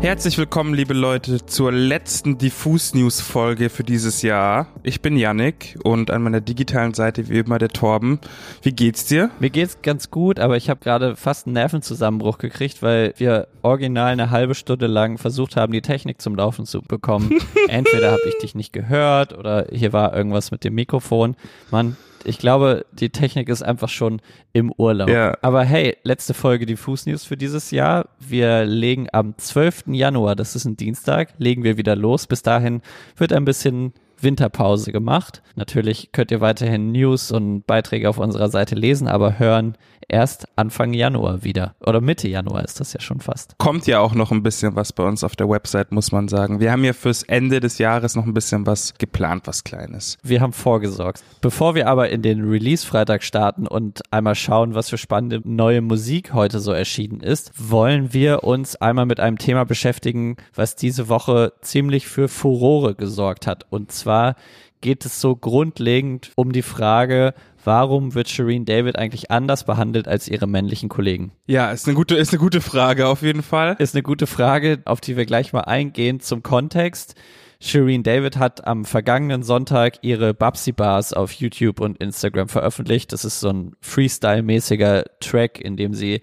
Herzlich willkommen, liebe Leute, zur letzten Diffus-News-Folge für dieses Jahr. Ich bin Yannick und an meiner digitalen Seite wie immer der Torben. Wie geht's dir? Mir geht's ganz gut, aber ich habe gerade fast einen Nervenzusammenbruch gekriegt, weil wir original eine halbe Stunde lang versucht haben, die Technik zum Laufen zu bekommen. Entweder habe ich dich nicht gehört oder hier war irgendwas mit dem Mikrofon. Mann, ich glaube, die Technik ist einfach schon im Urlaub. Ja. Aber hey, letzte Folge die Fußnews für dieses Jahr. Wir legen am 12. Januar, das ist ein Dienstag, legen wir wieder los. Bis dahin wird ein bisschen Winterpause gemacht. Natürlich könnt ihr weiterhin News und Beiträge auf unserer Seite lesen, aber hören erst Anfang Januar wieder. Oder Mitte Januar ist das ja schon fast. Kommt ja auch noch ein bisschen was bei uns auf der Website, muss man sagen. Wir haben ja fürs Ende des Jahres noch ein bisschen was geplant, was Kleines. Wir haben vorgesorgt. Bevor wir aber in den Release-Freitag starten und einmal schauen, was für spannende neue Musik heute so erschienen ist, wollen wir uns einmal mit einem Thema beschäftigen, was diese Woche ziemlich für Furore gesorgt hat. Und zwar geht es so grundlegend um die Frage, warum wird Shireen David eigentlich anders behandelt als ihre männlichen Kollegen? Ja, ist eine gute, ist eine gute Frage auf jeden Fall. Ist eine gute Frage, auf die wir gleich mal eingehen zum Kontext. Shireen David hat am vergangenen Sonntag ihre Babsy Bars auf YouTube und Instagram veröffentlicht. Das ist so ein Freestyle-mäßiger Track, in dem sie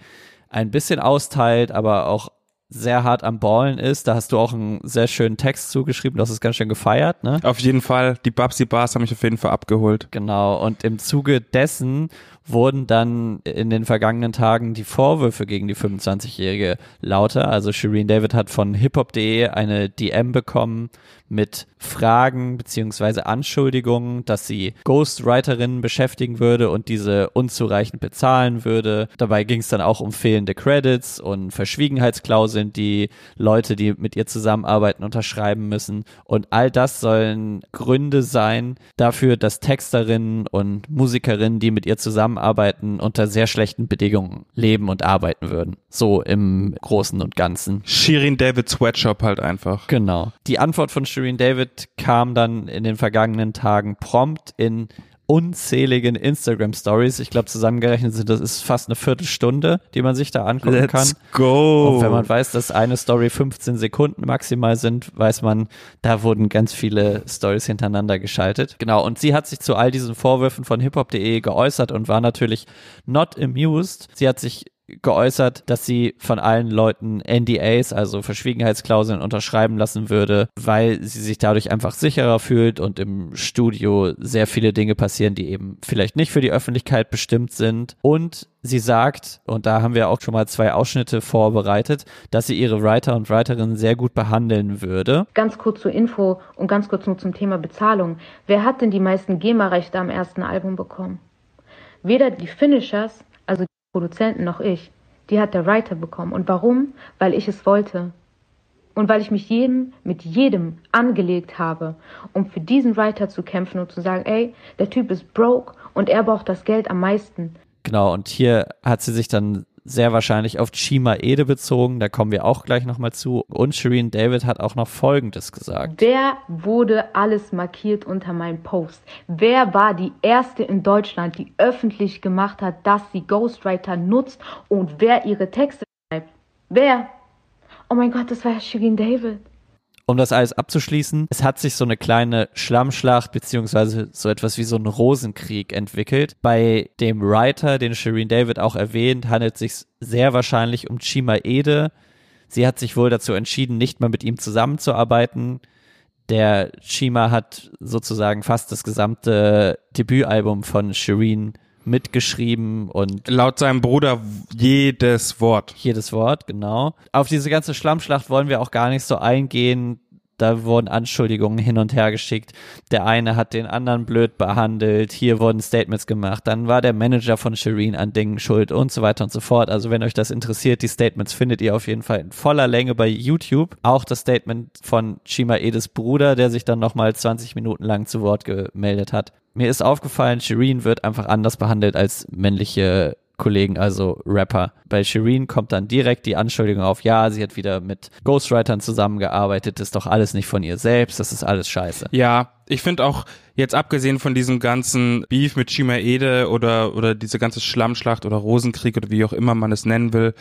ein bisschen austeilt, aber auch sehr hart am Ballen ist. Da hast du auch einen sehr schönen Text zugeschrieben, du hast es ganz schön gefeiert, ne? Auf jeden Fall, die Babsy Bars haben mich auf jeden Fall abgeholt. Genau, und im Zuge dessen wurden dann in den vergangenen Tagen die Vorwürfe gegen die 25-Jährige lauter. Also Shireen David hat von hiphop.de eine DM bekommen mit Fragen beziehungsweise Anschuldigungen, dass sie Ghostwriterinnen beschäftigen würde und diese unzureichend bezahlen würde. Dabei ging es dann auch um fehlende Credits und Verschwiegenheitsklauseln, die Leute, die mit ihr zusammenarbeiten, unterschreiben müssen. Und all das sollen Gründe sein dafür, dass Texterinnen und Musikerinnen, die mit ihr zusammenarbeiten, unter sehr schlechten Bedingungen leben und arbeiten würden. So im Großen und Ganzen. Shirin David Sweatshop halt einfach. Genau. Die Antwort von Shireen David kam dann in den vergangenen Tagen prompt in unzähligen Instagram Stories. Ich glaube, zusammengerechnet sind das ist fast eine Viertelstunde, die man sich da angucken Let's kann. go. Und wenn man weiß, dass eine Story 15 Sekunden maximal sind, weiß man, da wurden ganz viele Stories hintereinander geschaltet. Genau, und sie hat sich zu all diesen Vorwürfen von hiphop.de geäußert und war natürlich not amused. Sie hat sich geäußert, dass sie von allen Leuten NDAs, also Verschwiegenheitsklauseln unterschreiben lassen würde, weil sie sich dadurch einfach sicherer fühlt und im Studio sehr viele Dinge passieren, die eben vielleicht nicht für die Öffentlichkeit bestimmt sind. Und sie sagt, und da haben wir auch schon mal zwei Ausschnitte vorbereitet, dass sie ihre Writer und Writerinnen sehr gut behandeln würde. Ganz kurz zur Info und ganz kurz nur zum Thema Bezahlung. Wer hat denn die meisten GEMA-Rechte am ersten Album bekommen? Weder die Finishers, also Produzenten, noch ich. Die hat der Writer bekommen. Und warum? Weil ich es wollte. Und weil ich mich jedem, mit jedem angelegt habe, um für diesen Writer zu kämpfen und zu sagen, ey, der Typ ist broke und er braucht das Geld am meisten. Genau, und hier hat sie sich dann sehr wahrscheinlich auf Chima Ede bezogen, da kommen wir auch gleich nochmal zu. Und Shireen David hat auch noch Folgendes gesagt. Wer wurde alles markiert unter meinem Post? Wer war die erste in Deutschland, die öffentlich gemacht hat, dass sie Ghostwriter nutzt und wer ihre Texte schreibt? Wer? Oh mein Gott, das war Shireen David. Um das alles abzuschließen, es hat sich so eine kleine Schlammschlacht beziehungsweise so etwas wie so ein Rosenkrieg entwickelt. Bei dem Writer, den Shireen David auch erwähnt, handelt es sich sehr wahrscheinlich um Chima Ede. Sie hat sich wohl dazu entschieden, nicht mehr mit ihm zusammenzuarbeiten. Der Chima hat sozusagen fast das gesamte Debütalbum von Shireen mitgeschrieben und Laut seinem Bruder jedes Wort. jedes Wort, genau. Auf diese ganze Schlammschlacht wollen wir auch gar nicht so eingehen. Da wurden Anschuldigungen hin und her geschickt. Der eine hat den anderen blöd behandelt. Hier wurden Statements gemacht. Dann war der Manager von Shireen an Dingen schuld und so weiter und so fort. Also wenn euch das interessiert, die Statements findet ihr auf jeden Fall in voller Länge bei YouTube. Auch das Statement von Shima Edes Bruder, der sich dann nochmal 20 Minuten lang zu Wort gemeldet hat. Mir ist aufgefallen, Shireen wird einfach anders behandelt als männliche Kollegen, also Rapper. Bei Shireen kommt dann direkt die Anschuldigung auf, ja, sie hat wieder mit Ghostwritern zusammengearbeitet, ist doch alles nicht von ihr selbst, das ist alles scheiße. Ja, ich finde auch, jetzt abgesehen von diesem ganzen Beef mit Shima Ede oder, oder diese ganze Schlammschlacht oder Rosenkrieg oder wie auch immer man es nennen will,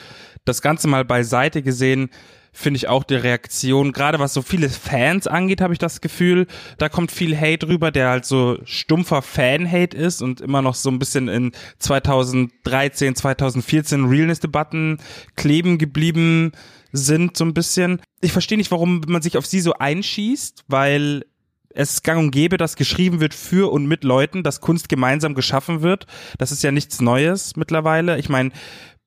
das Ganze mal beiseite gesehen, finde ich auch die Reaktion, gerade was so viele Fans angeht, habe ich das Gefühl, da kommt viel Hate rüber, der halt so stumpfer Fan-Hate ist und immer noch so ein bisschen in 2013, 2014 Realness-Debatten kleben geblieben sind, so ein bisschen. Ich verstehe nicht, warum man sich auf sie so einschießt, weil es gang und gäbe, dass geschrieben wird für und mit Leuten, dass Kunst gemeinsam geschaffen wird. Das ist ja nichts Neues mittlerweile. Ich meine,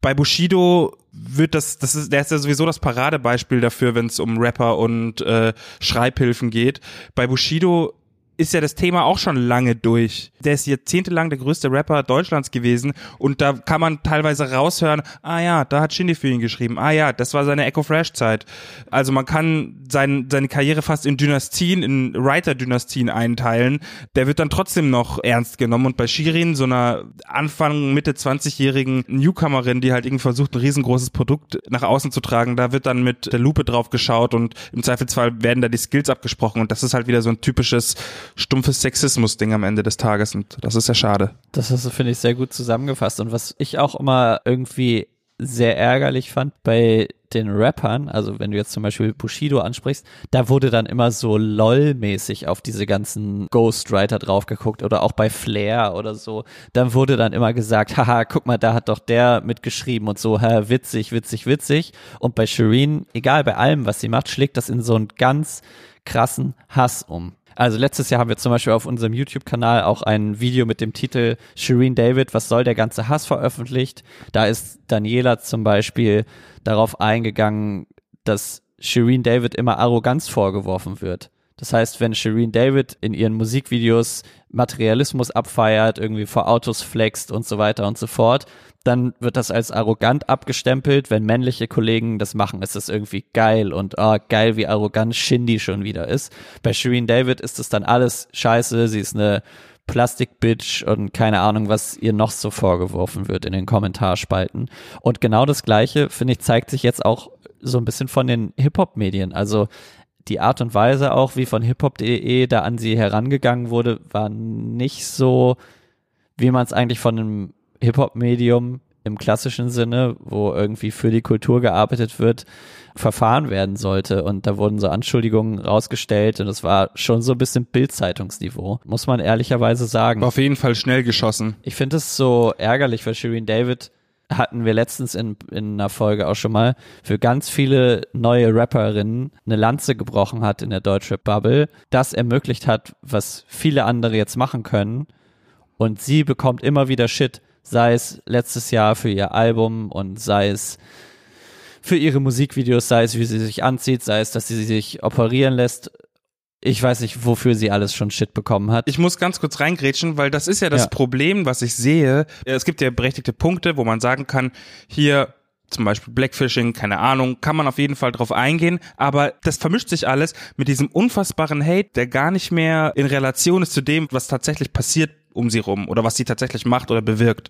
bei Bushido wird das, das ist, der ist ja sowieso das Paradebeispiel dafür, wenn es um Rapper und äh, Schreibhilfen geht. Bei Bushido ist ja das Thema auch schon lange durch. Der ist jahrzehntelang der größte Rapper Deutschlands gewesen und da kann man teilweise raushören, ah ja, da hat Shindy für ihn geschrieben, ah ja, das war seine Echo Fresh Zeit. Also man kann sein, seine Karriere fast in Dynastien, in Writer-Dynastien einteilen. Der wird dann trotzdem noch ernst genommen und bei Shirin, so einer Anfang, Mitte 20-jährigen Newcomerin, die halt irgendwie versucht, ein riesengroßes Produkt nach außen zu tragen, da wird dann mit der Lupe drauf geschaut und im Zweifelsfall werden da die Skills abgesprochen und das ist halt wieder so ein typisches stumpfes Sexismus-Ding am Ende des Tages und das ist ja schade. Das hast du, finde ich, sehr gut zusammengefasst. Und was ich auch immer irgendwie sehr ärgerlich fand bei den Rappern, also wenn du jetzt zum Beispiel Bushido ansprichst, da wurde dann immer so LOL-mäßig auf diese ganzen Ghostwriter drauf geguckt oder auch bei Flair oder so. Dann wurde dann immer gesagt, haha, guck mal, da hat doch der mitgeschrieben und so, hä, witzig, witzig, witzig. Und bei Shireen, egal bei allem, was sie macht, schlägt das in so einen ganz krassen Hass um. Also letztes Jahr haben wir zum Beispiel auf unserem YouTube-Kanal auch ein Video mit dem Titel Shireen David, was soll der ganze Hass veröffentlicht. Da ist Daniela zum Beispiel darauf eingegangen, dass Shireen David immer Arroganz vorgeworfen wird. Das heißt, wenn Shireen David in ihren Musikvideos Materialismus abfeiert, irgendwie vor Autos flext und so weiter und so fort, dann wird das als arrogant abgestempelt. Wenn männliche Kollegen das machen, ist das irgendwie geil und oh, geil, wie arrogant Shindy schon wieder ist. Bei Shireen David ist das dann alles scheiße. Sie ist eine Plastikbitch und keine Ahnung, was ihr noch so vorgeworfen wird in den Kommentarspalten. Und genau das Gleiche, finde ich, zeigt sich jetzt auch so ein bisschen von den Hip-Hop-Medien. Also die Art und Weise auch, wie von hiphop.de da an sie herangegangen wurde, war nicht so, wie man es eigentlich von einem Hip-Hop-Medium im klassischen Sinne, wo irgendwie für die Kultur gearbeitet wird, verfahren werden sollte. Und da wurden so Anschuldigungen rausgestellt und es war schon so ein bisschen Bildzeitungsniveau, muss man ehrlicherweise sagen. War auf jeden Fall schnell geschossen. Ich finde es so ärgerlich, weil Shirin David hatten wir letztens in, in einer Folge auch schon mal, für ganz viele neue Rapperinnen eine Lanze gebrochen hat in der Deutschrap-Bubble, das ermöglicht hat, was viele andere jetzt machen können. Und sie bekommt immer wieder Shit, sei es letztes Jahr für ihr Album und sei es für ihre Musikvideos, sei es wie sie sich anzieht, sei es, dass sie sich operieren lässt ich weiß nicht, wofür sie alles schon Shit bekommen hat. Ich muss ganz kurz reingrätschen, weil das ist ja das ja. Problem, was ich sehe. Es gibt ja berechtigte Punkte, wo man sagen kann, hier zum Beispiel Blackfishing, keine Ahnung, kann man auf jeden Fall drauf eingehen, aber das vermischt sich alles mit diesem unfassbaren Hate, der gar nicht mehr in Relation ist zu dem, was tatsächlich passiert um sie rum oder was sie tatsächlich macht oder bewirkt.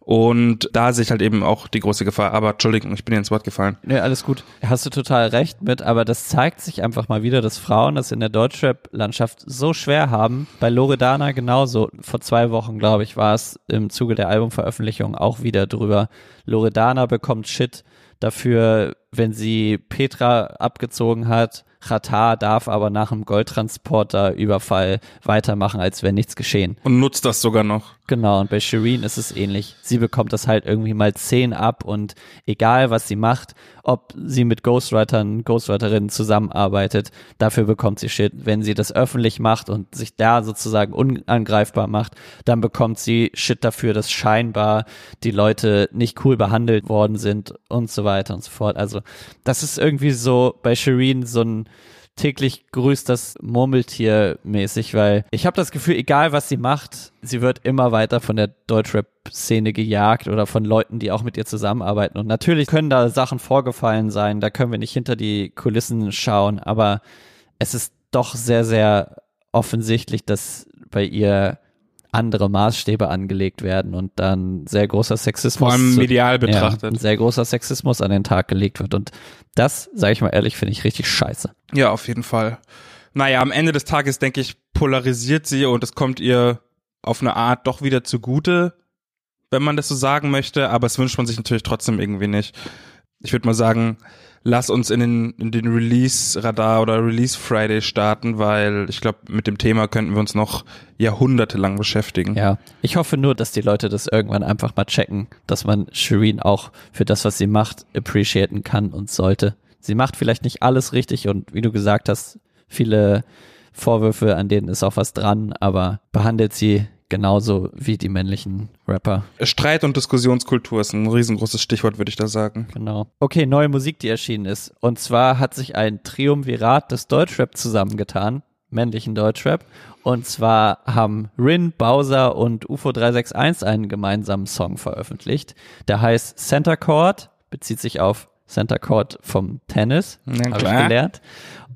Und da sehe ich halt eben auch die große Gefahr. Aber Entschuldigung, ich bin dir ins Wort gefallen. Nee, alles gut. Hast du total recht mit, aber das zeigt sich einfach mal wieder, dass Frauen das in der Deutschrap-Landschaft so schwer haben. Bei Loredana genauso. Vor zwei Wochen, glaube ich, war es im Zuge der Albumveröffentlichung auch wieder drüber. Loredana bekommt Shit dafür, wenn sie Petra abgezogen hat Qatar darf aber nach dem Goldtransporter-Überfall weitermachen, als wäre nichts geschehen. Und nutzt das sogar noch. Genau, und bei Shireen ist es ähnlich. Sie bekommt das halt irgendwie mal zehn ab und egal was sie macht, ob sie mit Ghostwritern, Ghostwriterinnen zusammenarbeitet, dafür bekommt sie Shit. Wenn sie das öffentlich macht und sich da sozusagen unangreifbar macht, dann bekommt sie Shit dafür, dass scheinbar die Leute nicht cool behandelt worden sind und so weiter und so fort. Also das ist irgendwie so bei Shireen so ein täglich grüßt das Murmeltier mäßig, weil ich habe das Gefühl, egal was sie macht, sie wird immer weiter von der Deutschrap-Szene gejagt oder von Leuten, die auch mit ihr zusammenarbeiten. Und natürlich können da Sachen vorgefallen sein, da können wir nicht hinter die Kulissen schauen, aber es ist doch sehr, sehr offensichtlich, dass bei ihr andere Maßstäbe angelegt werden und dann sehr großer Sexismus. Vor allem medial betrachtet. Ja, sehr großer Sexismus an den Tag gelegt wird. Und das, sage ich mal ehrlich, finde ich richtig scheiße. Ja, auf jeden Fall. Naja, am Ende des Tages, denke ich, polarisiert sie und es kommt ihr auf eine Art doch wieder zugute, wenn man das so sagen möchte, aber es wünscht man sich natürlich trotzdem irgendwie nicht. ich würde mal sagen, lass uns in den, in den Release-Radar oder Release-Friday starten, weil ich glaube, mit dem Thema könnten wir uns noch jahrhundertelang beschäftigen. Ja, ich hoffe nur, dass die Leute das irgendwann einfach mal checken, dass man Shireen auch für das, was sie macht, appreciaten kann und sollte. Sie macht vielleicht nicht alles richtig und wie du gesagt hast, viele Vorwürfe, an denen ist auch was dran, aber behandelt sie genauso wie die männlichen Rapper. Streit und Diskussionskultur ist ein riesengroßes Stichwort, würde ich da sagen. Genau. Okay, neue Musik, die erschienen ist. Und zwar hat sich ein Triumvirat des Deutschrap zusammengetan, männlichen Deutschrap. Und zwar haben Rin, Bowser und UFO 361 einen gemeinsamen Song veröffentlicht. Der heißt Center Court, bezieht sich auf Center Court vom Tennis, habe ich gelernt.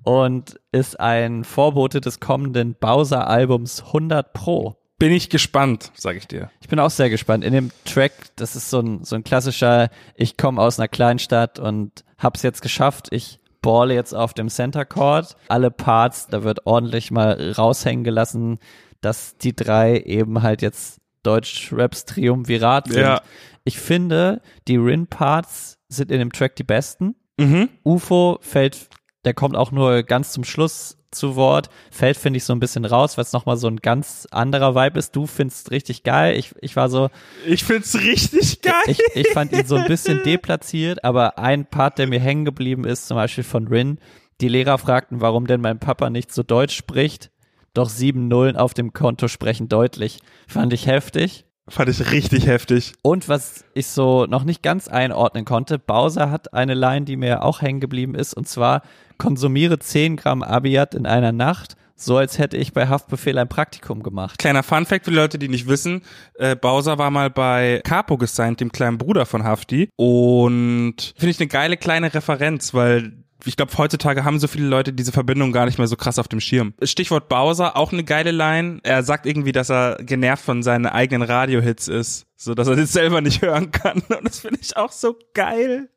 Und ist ein Vorbote des kommenden Bowser-Albums 100 Pro bin ich gespannt, sage ich dir. Ich bin auch sehr gespannt. In dem Track, das ist so ein, so ein klassischer, ich komme aus einer Kleinstadt und hab's jetzt geschafft, ich balle jetzt auf dem Center Court. Alle Parts, da wird ordentlich mal raushängen gelassen, dass die drei eben halt jetzt Deutsch-Raps Triumvirat sind. Ja. Ich finde, die Rin-Parts sind in dem Track die besten. Mhm. UFO fällt, der kommt auch nur ganz zum Schluss zu Wort. Fällt, finde ich, so ein bisschen raus, weil es nochmal so ein ganz anderer Vibe ist. Du findest richtig geil. Ich, ich war so. Ich find's richtig geil. Ich, ich fand ihn so ein bisschen deplatziert, aber ein Part, der mir hängen geblieben ist, zum Beispiel von Rin. Die Lehrer fragten, warum denn mein Papa nicht so Deutsch spricht. Doch sieben Nullen auf dem Konto sprechen deutlich. Fand ich heftig. Fand ich richtig heftig. Und was ich so noch nicht ganz einordnen konnte, Bowser hat eine Line, die mir auch hängen geblieben ist, und zwar konsumiere 10 Gramm Abiat in einer Nacht, so als hätte ich bei Haftbefehl ein Praktikum gemacht. Kleiner Funfact für die Leute, die nicht wissen, äh, Bowser war mal bei Capo gesigned, dem kleinen Bruder von Hafti. Und finde ich eine geile kleine Referenz, weil ich glaube, heutzutage haben so viele Leute diese Verbindung gar nicht mehr so krass auf dem Schirm. Stichwort Bowser, auch eine geile Line. Er sagt irgendwie, dass er genervt von seinen eigenen Radiohits ist, so dass er das selber nicht hören kann. Und das finde ich auch so geil.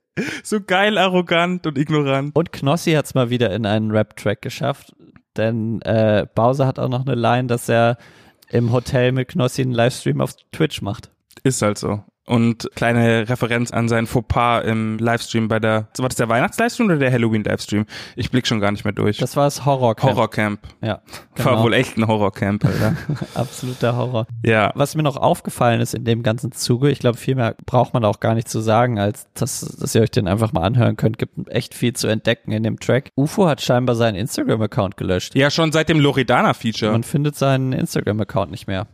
So geil, arrogant und ignorant. Und Knossi hat es mal wieder in einen Rap-Track geschafft, denn äh, Bowser hat auch noch eine Line, dass er im Hotel mit Knossi einen Livestream auf Twitch macht. Ist halt so und kleine Referenz an sein Fauxpas im Livestream bei der, war das der Weihnachts-Livestream oder der Halloween-Livestream? Ich blick schon gar nicht mehr durch. Das war das Horrorcamp. Horrorcamp. Ja. Genau. War wohl echt ein Horrorcamp, Alter. Absoluter Horror. Ja. Was mir noch aufgefallen ist in dem ganzen Zuge, ich glaube, viel mehr braucht man auch gar nicht zu sagen, als dass, dass ihr euch den einfach mal anhören könnt. Gibt echt viel zu entdecken in dem Track. UFO hat scheinbar seinen Instagram-Account gelöscht. Ja, schon seit dem Loredana-Feature. Man findet seinen Instagram-Account nicht mehr.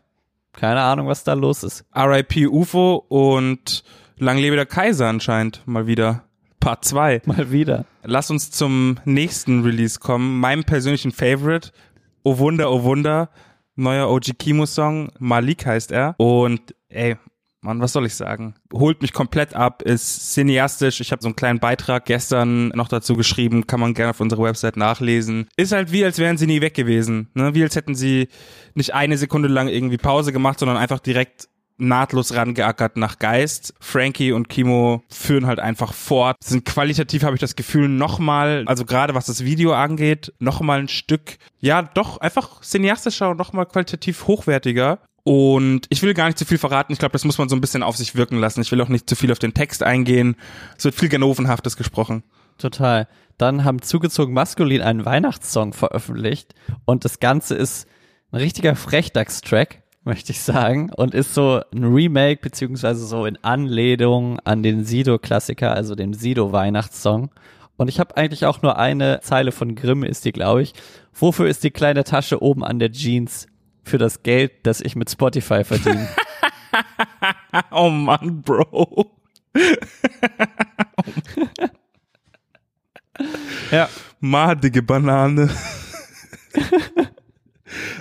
Keine Ahnung, was da los ist. RIP UFO und Lang lebe der Kaiser anscheinend mal wieder. Part 2. Mal wieder. Lass uns zum nächsten Release kommen. Meinem persönlichen Favorite. Oh Wunder, oh Wunder. Neuer OG Kimo Song. Malik heißt er. Und ey, Mann, was soll ich sagen? Holt mich komplett ab, ist cineastisch. Ich habe so einen kleinen Beitrag gestern noch dazu geschrieben, kann man gerne auf unserer Website nachlesen. Ist halt wie, als wären sie nie weg gewesen. Ne? Wie als hätten sie nicht eine Sekunde lang irgendwie Pause gemacht, sondern einfach direkt nahtlos rangeackert nach Geist. Frankie und Kimo führen halt einfach fort. Sind qualitativ, habe ich das Gefühl, nochmal, also gerade was das Video angeht, nochmal ein Stück, ja, doch einfach cineastischer und nochmal qualitativ hochwertiger. Und ich will gar nicht zu viel verraten. Ich glaube, das muss man so ein bisschen auf sich wirken lassen. Ich will auch nicht zu viel auf den Text eingehen. Es wird viel Ganovenhaftes gesprochen. Total. Dann haben zugezogen Maskulin einen Weihnachtssong veröffentlicht und das Ganze ist ein richtiger Frechdachs-Track, möchte ich sagen, und ist so ein Remake beziehungsweise so in Anlehnung an den Sido-Klassiker, also den Sido-Weihnachtssong. Und ich habe eigentlich auch nur eine Zeile von Grimm, ist die, glaube ich. Wofür ist die kleine Tasche oben an der Jeans? Für das Geld, das ich mit Spotify verdiene. oh Mann, Bro. ja. Madige Banane.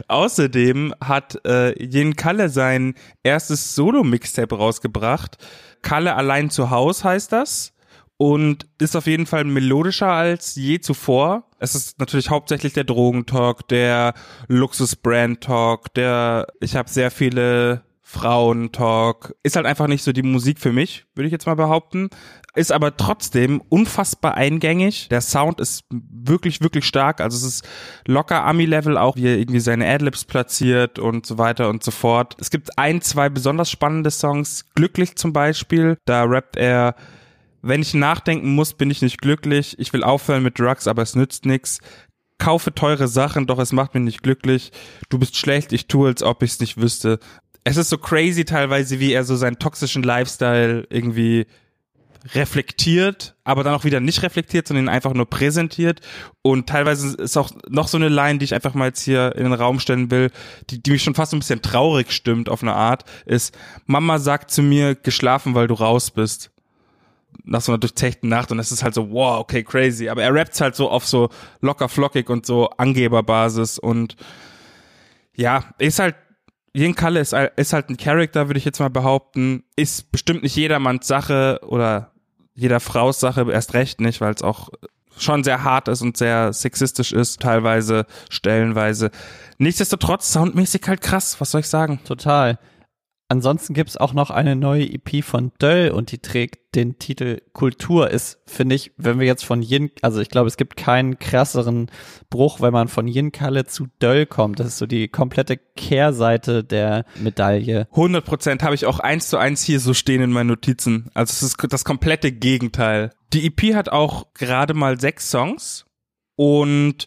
Außerdem hat äh, Jen Kalle sein erstes Solo-Mixtape rausgebracht. Kalle allein zu Haus heißt das und ist auf jeden Fall melodischer als je zuvor. Es ist natürlich hauptsächlich der Drogentalk, der Luxus-Brand-Talk, der ich habe sehr viele Frauen-Talk. Ist halt einfach nicht so die Musik für mich, würde ich jetzt mal behaupten. Ist aber trotzdem unfassbar eingängig. Der Sound ist wirklich, wirklich stark. Also es ist locker Ami-Level auch, wie er irgendwie seine Adlibs platziert und so weiter und so fort. Es gibt ein, zwei besonders spannende Songs. Glücklich zum Beispiel. Da rappt er Wenn ich nachdenken muss, bin ich nicht glücklich. Ich will aufhören mit Drugs, aber es nützt nichts. Kaufe teure Sachen, doch es macht mich nicht glücklich. Du bist schlecht, ich tue, als ob ich es nicht wüsste. Es ist so crazy teilweise, wie er so seinen toxischen Lifestyle irgendwie reflektiert, aber dann auch wieder nicht reflektiert, sondern einfach nur präsentiert. Und teilweise ist auch noch so eine Line, die ich einfach mal jetzt hier in den Raum stellen will, die, die mich schon fast ein bisschen traurig stimmt auf eine Art, ist, Mama sagt zu mir, geschlafen, weil du raus bist. Nach so einer durchzechten Nacht und es ist halt so, wow, okay, crazy. Aber er rappt halt so auf so locker flockig und so Angeberbasis und ja, ist halt Jen Kalle ist, ist halt ein Charakter, würde ich jetzt mal behaupten. Ist bestimmt nicht jedermanns Sache oder jeder Fraus Sache erst recht nicht, weil es auch schon sehr hart ist und sehr sexistisch ist, teilweise, stellenweise. Nichtsdestotrotz soundmäßig halt krass, was soll ich sagen? Total. Ansonsten gibt's auch noch eine neue EP von Döll und die trägt den Titel Kultur. Ist, finde ich, wenn wir jetzt von Yin, also ich glaube, es gibt keinen krasseren Bruch, wenn man von Yin Kalle zu Döll kommt. Das ist so die komplette Kehrseite der Medaille. 100 Prozent habe ich auch eins zu eins hier so stehen in meinen Notizen. Also es ist das komplette Gegenteil. Die EP hat auch gerade mal sechs Songs und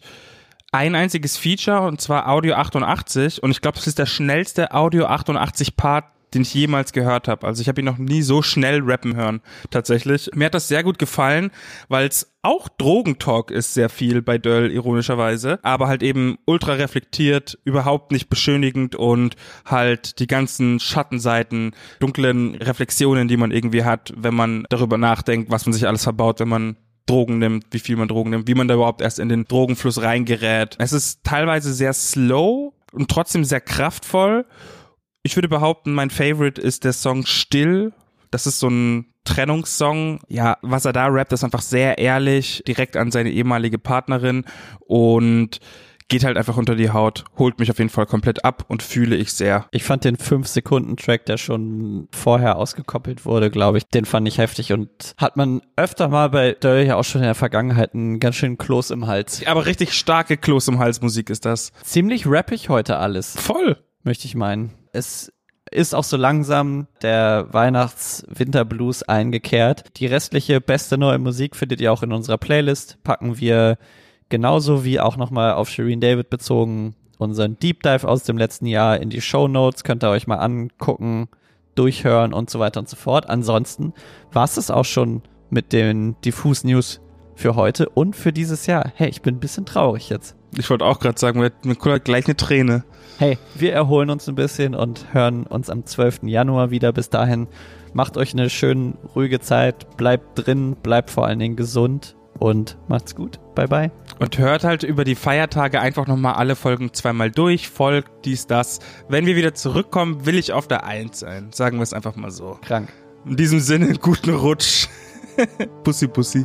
ein einziges Feature und zwar Audio 88 und ich glaube, es ist der schnellste Audio 88 Part, den ich jemals gehört habe. Also ich habe ihn noch nie so schnell rappen hören, tatsächlich. Mir hat das sehr gut gefallen, weil es auch Drogentalk ist sehr viel bei Döll, ironischerweise, aber halt eben ultra reflektiert, überhaupt nicht beschönigend und halt die ganzen Schattenseiten, dunklen Reflexionen, die man irgendwie hat, wenn man darüber nachdenkt, was man sich alles verbaut, wenn man Drogen nimmt, wie viel man Drogen nimmt, wie man da überhaupt erst in den Drogenfluss reingerät. Es ist teilweise sehr slow und trotzdem sehr kraftvoll. Ich würde behaupten, mein Favorite ist der Song Still. Das ist so ein Trennungssong. Ja, was er da rappt, ist einfach sehr ehrlich, direkt an seine ehemalige Partnerin und geht halt einfach unter die Haut, holt mich auf jeden Fall komplett ab und fühle ich sehr. Ich fand den 5-Sekunden-Track, der schon vorher ausgekoppelt wurde, glaube ich, den fand ich heftig und hat man öfter mal bei Döll ja auch schon in der Vergangenheit einen ganz schönen Kloß im Hals. Aber richtig starke Kloß im Hals Musik ist das. Ziemlich rappig heute alles. Voll. Möchte ich meinen. Es ist auch so langsam der Weihnachts-Winterblues eingekehrt. Die restliche beste neue Musik findet ihr auch in unserer Playlist. Packen wir genauso wie auch nochmal auf Shireen David bezogen unseren Deep Dive aus dem letzten Jahr in die Show Notes. Könnt ihr euch mal angucken, durchhören und so weiter und so fort. Ansonsten war es das auch schon mit den Diffus News für heute und für dieses Jahr. Hey, ich bin ein bisschen traurig jetzt. Ich wollte auch gerade sagen, mir kullert gleich eine Träne. Hey, wir erholen uns ein bisschen und hören uns am 12. Januar wieder. Bis dahin macht euch eine schön ruhige Zeit, bleibt drin, bleibt vor allen Dingen gesund und macht's gut. Bye bye. Und hört halt über die Feiertage einfach nochmal alle Folgen zweimal durch, folgt dies, das. Wenn wir wieder zurückkommen, will ich auf der Eins sein. Sagen wir es einfach mal so. Krank. In diesem Sinne, guten Rutsch. Pussy, Pussy.